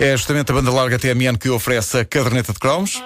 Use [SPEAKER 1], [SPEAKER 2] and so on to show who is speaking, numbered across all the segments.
[SPEAKER 1] É justamente a banda larga TMN que oferece a caderneta de cromos.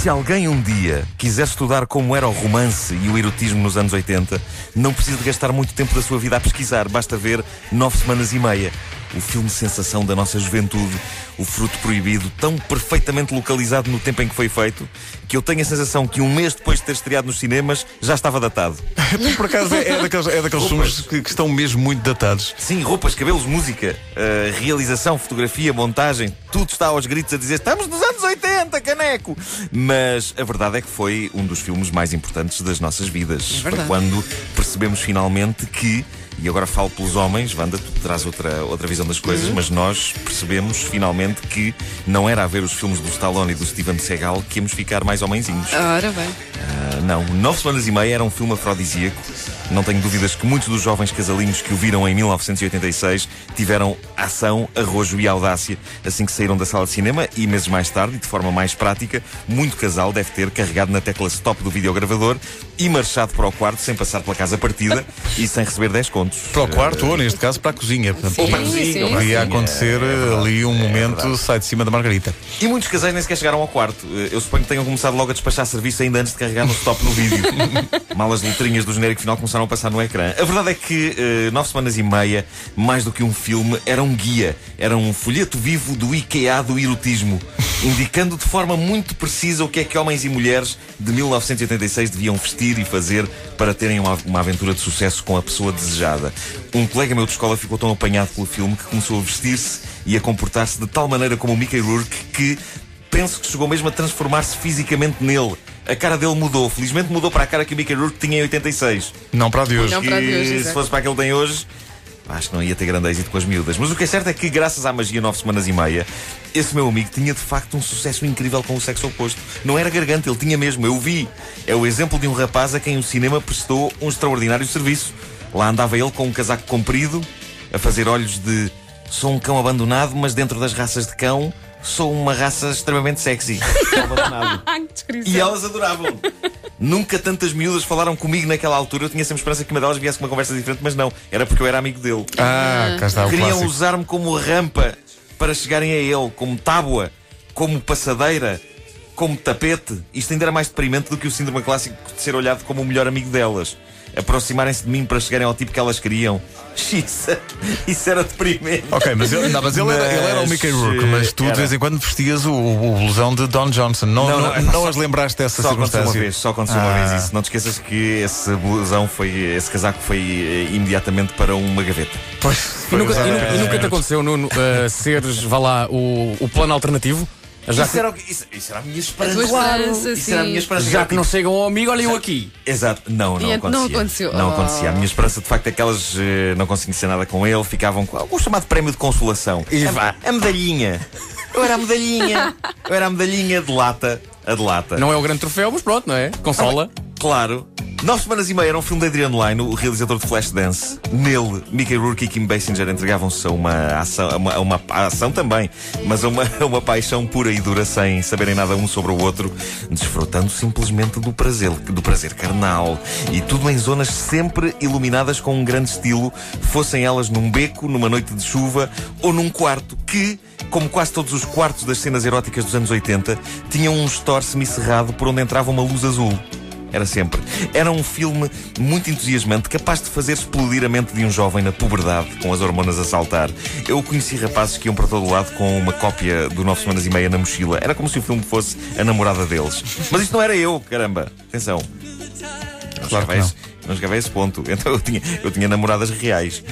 [SPEAKER 2] Se alguém um dia quiser estudar como era o romance e o erotismo nos anos 80, não precisa de gastar muito tempo da sua vida a pesquisar, basta ver Nove Semanas e Meia. O filme sensação da nossa juventude, o fruto proibido, tão perfeitamente localizado no tempo em que foi feito, que eu tenho a sensação que um mês depois de ter estreado nos cinemas já estava datado.
[SPEAKER 1] Por acaso é, é daqueles, é daqueles filmes que, que estão mesmo muito datados.
[SPEAKER 2] Sim, roupas, cabelos, música, uh, realização, fotografia, montagem, tudo está aos gritos a dizer estamos nos anos 80, caneco! Mas a verdade é que foi um dos filmes mais importantes das nossas vidas.
[SPEAKER 3] É
[SPEAKER 2] foi
[SPEAKER 3] verdade.
[SPEAKER 2] quando percebemos finalmente que, e agora falo pelos homens, Wanda, tu traz outra, outra visão das coisas,
[SPEAKER 3] Uhum.
[SPEAKER 2] mas nós percebemos finalmente que não era a ver os filmes do Stallone e do Steven Seagal que íamos ficar mais homenzinhos.
[SPEAKER 3] Ora bem.
[SPEAKER 2] Ah, não, Nove Semanas e Meia era um filme afrodisíaco. Não tenho dúvidas que muitos dos jovens casalinhos que o viram em 1986 tiveram ação, arrojo e audácia assim que saíram da sala de cinema e meses mais tarde, e de forma mais prática, muito casal deve ter carregado na tecla stop do videogravador e marchado para o quarto sem passar pela casa partida e sem receber 10 contos.
[SPEAKER 1] Para o quarto, ou neste caso para a cozinha.
[SPEAKER 2] Ou para a cozinha,
[SPEAKER 3] sim,
[SPEAKER 1] Podia acontecer
[SPEAKER 2] É
[SPEAKER 1] ali um
[SPEAKER 2] verdade, é
[SPEAKER 1] momento,
[SPEAKER 2] verdade.
[SPEAKER 1] sai de cima da Margarita.
[SPEAKER 2] E muitos casais nem sequer chegaram ao quarto. Eh, Eu suponho que tenham começado logo a despachar serviço ainda antes de carregar no stop no vídeo. Mal as letrinhas do genérico final começaram a passar no ecrã. A verdade é que eh, Nove Semanas e Meia, mais do que um filme, era um guia. Era um folheto vivo do IKEA do erotismo. Indicando de forma muito precisa o que é que homens e mulheres de 1986 deviam vestir e fazer para terem uma, uma aventura de sucesso com a pessoa desejada. Um colega meu de escola ficou tão apanhado pelo filme que começou a vestir-se e a comportar-se de tal maneira como o Mickey Rourke que penso que chegou mesmo a transformar-se fisicamente nele. A cara dele mudou. Felizmente mudou para a cara que o Mickey Rourke tinha em 86.
[SPEAKER 1] Não para a de hoje.
[SPEAKER 3] Não para a de hoje,
[SPEAKER 2] Que, se fosse para a que ele tem hoje, acho que não ia ter grande êxito com as miúdas. Mas o que é certo é que, graças à magia nove semanas e meia, esse meu amigo tinha de facto um sucesso incrível com o sexo oposto. Não era garganta, ele tinha mesmo, eu vi. É o exemplo de um rapaz a quem o cinema prestou um extraordinário serviço. Lá andava ele com um casaco comprido, a fazer olhos de sou um cão abandonado, mas dentro das raças de cão sou uma raça extremamente sexy. E elas adoravam. Nunca tantas miúdas falaram comigo naquela altura. Eu tinha sempre esperança que uma delas viesse com uma conversa diferente, mas não. Era porque eu era amigo dele.
[SPEAKER 1] Ah, cá está o
[SPEAKER 2] Queriam
[SPEAKER 1] clássico.
[SPEAKER 2] usar-me como rampa para chegarem a ele, como tábua, como passadeira, como tapete. Isto ainda era mais deprimente do que o síndrome clássico de ser olhado como o melhor amigo delas. Aproximarem-se de mim para chegarem ao tipo que elas queriam. Isso, isso era deprimente.
[SPEAKER 1] Ok, mas ele, não, mas ele, Era, ele era o
[SPEAKER 2] Mas,
[SPEAKER 1] Mickey Rourke, mas tu de
[SPEAKER 2] era.
[SPEAKER 1] vez em quando vestias o, o blusão de Don Johnson. Não,
[SPEAKER 2] Não,
[SPEAKER 1] não,
[SPEAKER 2] não,
[SPEAKER 1] não
[SPEAKER 2] só-
[SPEAKER 1] as lembraste dessa
[SPEAKER 2] Só aconteceu uma
[SPEAKER 1] circunstância?
[SPEAKER 2] vez, só aconteceu uma
[SPEAKER 1] Ah.
[SPEAKER 2] vez isso. Não te esqueças que esse blusão foi, esse casaco foi eh, imediatamente para uma gaveta.
[SPEAKER 1] Pois,
[SPEAKER 4] E e
[SPEAKER 1] é.
[SPEAKER 4] nunca- e nunca te aconteceu, Nuno, uh, seres, vá lá, o, o plano alternativo? Já
[SPEAKER 2] isso,
[SPEAKER 4] que,
[SPEAKER 2] era, isso, isso era a minha esperança. Claro,
[SPEAKER 3] esperança,
[SPEAKER 2] isso era a
[SPEAKER 3] sim.
[SPEAKER 2] minha esperança.
[SPEAKER 4] já que não chegam ao amigo, olha eu aqui.
[SPEAKER 2] Exato, não, não
[SPEAKER 3] E
[SPEAKER 2] acontecia.
[SPEAKER 3] não aconteceu.
[SPEAKER 2] Não
[SPEAKER 3] Oh.
[SPEAKER 2] acontecia. A minha esperança, de facto, é que elas eh, não conseguiam ser nada com ele, ficavam com o chamado prémio de consolação.
[SPEAKER 4] E
[SPEAKER 2] a,
[SPEAKER 4] vá.
[SPEAKER 2] a medalhinha. Eu era a medalhinha. Eu era a medalhinha de lata. A de lata.
[SPEAKER 4] Não é o grande troféu, mas pronto, não é? Consola.
[SPEAKER 2] Claro. Nove Semanas e Meia era um filme de Adriano Lyne, o realizador de Flashdance. Nele, Mickey Rourke e Kim Basinger entregavam-se a uma ação, a uma, a uma a ação também, mas a uma, a uma paixão pura e dura sem saberem nada um sobre o outro, desfrutando simplesmente do prazer, do prazer carnal. E tudo em zonas sempre iluminadas com um grande estilo, fossem elas num beco, numa noite de chuva ou num quarto que como quase todos os quartos das cenas eróticas dos anos 80, tinham um store semicerrado por onde entrava uma luz azul. Era sempre. Era um filme muito entusiasmante, capaz de fazer explodir a mente de um jovem na puberdade, com as hormonas a saltar. Eu conheci rapazes que iam para todo lado com uma cópia do Nove Semanas e Meia na mochila. Era como se o filme fosse a namorada deles. Mas isto não era eu, caramba. Atenção. Não
[SPEAKER 1] Claro
[SPEAKER 2] chegava,
[SPEAKER 1] que
[SPEAKER 2] a esse, não chegava a esse ponto. Então eu tinha, eu tinha namoradas reais.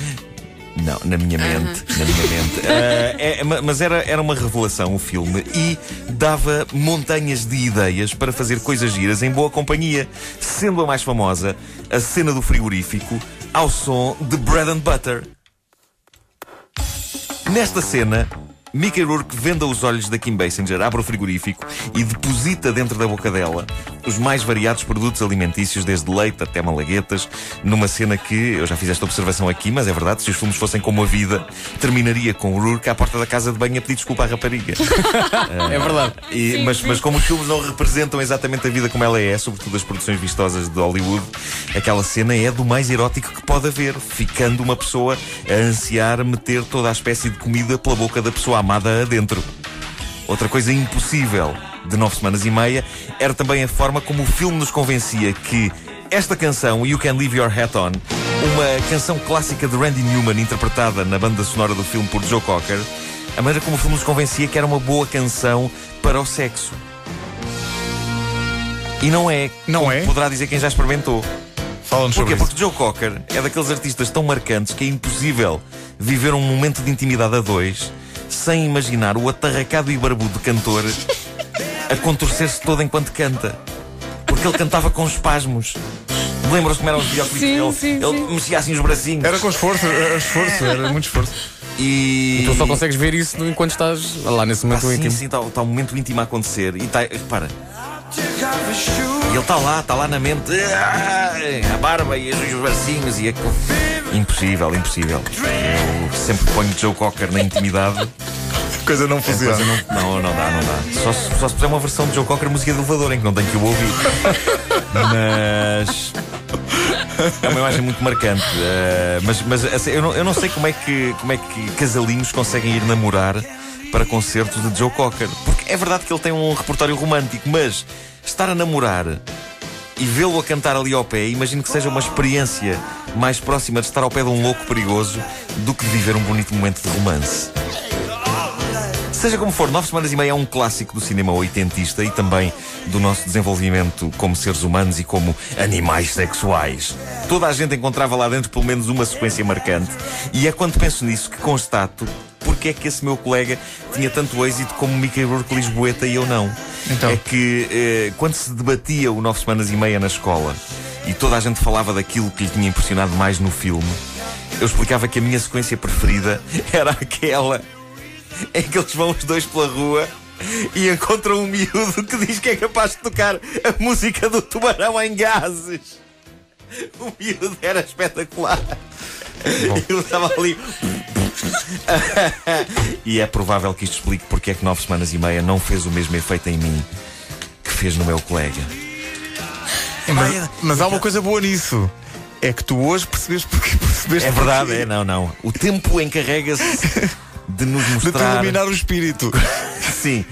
[SPEAKER 2] Não, na minha mente, na minha mente. Ah, é, ma- mas era, era uma revelação o filme e dava montanhas de ideias para fazer coisas giras em boa companhia, sendo a mais famosa a cena do frigorífico ao som de Bread and Butter. Nesta cena, Mickey Rourke venda os olhos da Kim Basinger, abre o frigorífico e deposita dentro da boca dela os mais variados produtos alimentícios, desde leite até malaguetas, numa cena que, eu já fiz esta observação aqui, mas é verdade, se os filmes fossem como a vida, terminaria com o Rourke à porta da casa de banho a pedir desculpa à rapariga.
[SPEAKER 4] É verdade.
[SPEAKER 2] E- mas, mas como os filmes não representam exatamente a vida como ela é, sobretudo as produções vistosas de Hollywood, aquela cena é do mais erótico que pode haver, ficando uma pessoa a ansiar meter toda a espécie de comida pela boca da pessoa amada adentro. Outra coisa impossível de nove semanas e meia era também a forma como o filme nos convencia que esta canção, You Can Leave Your Hat On, uma canção clássica de Randy Newman, interpretada na banda sonora do filme por Joe Cocker, a maneira como o filme nos convencia que era uma boa canção para o sexo. E não é.
[SPEAKER 1] Não é?
[SPEAKER 2] Poderá dizer quem já experimentou.
[SPEAKER 1] Fala-nos sobre.
[SPEAKER 2] Porque Joe Cocker é daqueles artistas tão marcantes que é impossível viver um momento de intimidade a dois sem imaginar o atarracado e barbudo cantor a contorcer-se todo enquanto canta. Porque ele cantava com espasmos. Lembram-se como eram os videoclipes
[SPEAKER 3] Sim,
[SPEAKER 2] dele?
[SPEAKER 3] sim,
[SPEAKER 2] ele
[SPEAKER 3] sim.
[SPEAKER 2] mexia assim os bracinhos.
[SPEAKER 1] Era com esforço, era esforço, era muito esforço.
[SPEAKER 2] E.
[SPEAKER 4] Tu só consegues ver isso enquanto estás lá nesse
[SPEAKER 2] Ah,
[SPEAKER 4] momento
[SPEAKER 2] sim,
[SPEAKER 4] íntimo.
[SPEAKER 2] sim, está tá um momento íntimo a acontecer. E está. Repara. E ele está lá, está lá na mente. Ah, A barba e os bracinhos e aquilo. Impossível, impossível. Eu sempre ponho Joe Cocker na intimidade.
[SPEAKER 1] Coisa não
[SPEAKER 2] A
[SPEAKER 1] funciona.
[SPEAKER 2] coisa não, não, não dá, não dá. Só se, só se puser uma versão de Joe Cocker música de elevador em que não tenho que o ouvir. Mas. É uma imagem muito marcante. eh, mas mas assim, eu, não, eu não sei como é, que, como é que casalinhos conseguem ir namorar para concertos de Joe Cocker. Porque é verdade que ele tem um repertório romântico, mas estar a namorar e vê-lo a cantar ali ao pé, imagino que seja uma experiência mais próxima de estar ao pé de um louco perigoso do que de viver um bonito momento de romance. Seja como for, Nove Semanas e Meia é um clássico do cinema oitentista e também do nosso desenvolvimento como seres humanos e como animais sexuais. Toda a gente encontrava lá dentro pelo menos uma sequência marcante e é quando penso nisso que constato porque é que esse meu colega tinha tanto êxito como Mickey Rourke Lisboeta e eu não.
[SPEAKER 1] Então?
[SPEAKER 2] É que eh, quando se debatia o Nove Semanas e Meia na escola e toda a gente falava daquilo que lhe tinha impressionado mais no filme, eu explicava que a minha sequência preferida era aquela em que eles vão os dois pela rua e encontram um miúdo que diz que é capaz de tocar a música do tubarão em gases. O miúdo era espetacular. Eu estava ali. e é provável que isto explique porque é que nove semanas e meia não fez o mesmo efeito em mim que fez no meu colega.
[SPEAKER 1] Mas, mas há uma coisa boa nisso. É que tu hoje percebeste porque percebeste
[SPEAKER 2] É verdade,
[SPEAKER 1] porquê.
[SPEAKER 2] é, não, não. O tempo encarrega-se de nos
[SPEAKER 1] De te
[SPEAKER 2] mostrar.
[SPEAKER 1] iluminar o espírito.
[SPEAKER 2] Sim,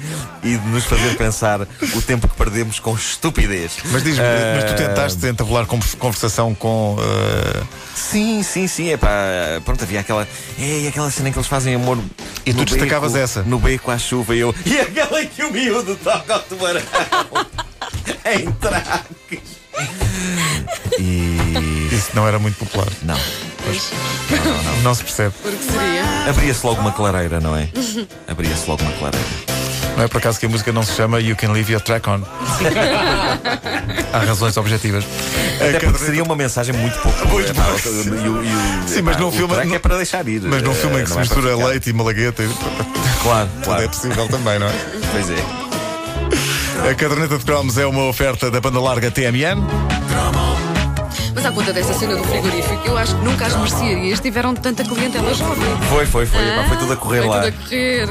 [SPEAKER 2] e de nos fazer pensar o tempo que perdemos com estupidez.
[SPEAKER 1] Mas diz-me, mas tu
[SPEAKER 2] Ah,
[SPEAKER 1] tentaste entabular conver- conversação com. eh,
[SPEAKER 2] Sim, sim, sim. É pá, pronto, havia aquela. É aquela cena em que eles fazem amor.
[SPEAKER 1] E tu
[SPEAKER 2] no
[SPEAKER 1] destacavas
[SPEAKER 2] beco,
[SPEAKER 1] essa?
[SPEAKER 2] No beco à chuva e eu. E aquela em que o miúdo toca ao tubarão. em traques. E.
[SPEAKER 1] Isso não era muito popular.
[SPEAKER 2] Não.
[SPEAKER 1] Não se percebe.
[SPEAKER 3] Porque seria.
[SPEAKER 2] Abria-se logo uma clareira, não é? Abria-se logo uma clareira.
[SPEAKER 1] Não é por acaso que a música não se chama You Can Leave Your Track On. Há razões objetivas.
[SPEAKER 2] Até porque seria uma mensagem muito pouco.
[SPEAKER 1] Muito pouco. Sim, mas num filme-
[SPEAKER 2] track
[SPEAKER 1] num-
[SPEAKER 2] é para deixar ir.
[SPEAKER 1] Mas num
[SPEAKER 2] eh,
[SPEAKER 1] filme em que se
[SPEAKER 2] não é para
[SPEAKER 1] mistura leite e malagueta,
[SPEAKER 2] Claro,
[SPEAKER 1] tudo é
[SPEAKER 2] claro.
[SPEAKER 1] possível também, não é?
[SPEAKER 2] Pois é.
[SPEAKER 1] A caderneta de cromos é uma oferta da banda larga TMN.
[SPEAKER 3] Mas à conta dessa cena do frigorífico, eu acho que nunca as mercearias tiveram tanta clientela jovem.
[SPEAKER 2] Foi, foi, foi. pá, foi tudo a correr
[SPEAKER 3] Foi
[SPEAKER 2] lá.
[SPEAKER 3] tudo a correr.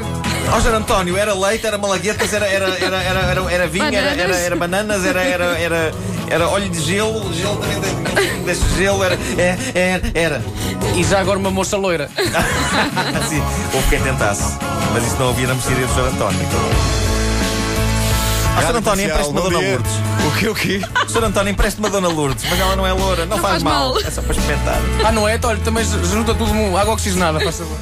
[SPEAKER 2] Ó, José António, era leite, era malaguetas, era, era, era, era, era, era vinho, era, era,
[SPEAKER 3] Bananas.
[SPEAKER 2] era bananas, era, era, era, era óleo de gelo, gelo também de- desse gelo, era, é, era, era.
[SPEAKER 4] E já agora uma moça loira.
[SPEAKER 2] Assim, houve quem tentasse. Mas isso não havia na mercearia do José António. Ah, Sr. António, empreste-me a Dona
[SPEAKER 1] dia.
[SPEAKER 2] Lourdes.
[SPEAKER 1] O quê, o quê?
[SPEAKER 2] Sr. António, empreste-me a Dona Lourdes, mas ela não é loura, não, faz,
[SPEAKER 3] faz
[SPEAKER 2] mal.
[SPEAKER 3] mal.
[SPEAKER 2] É só para experimentar.
[SPEAKER 4] Ah, não é? Então, Olha, também junta tudo água oxigenada, faz favor.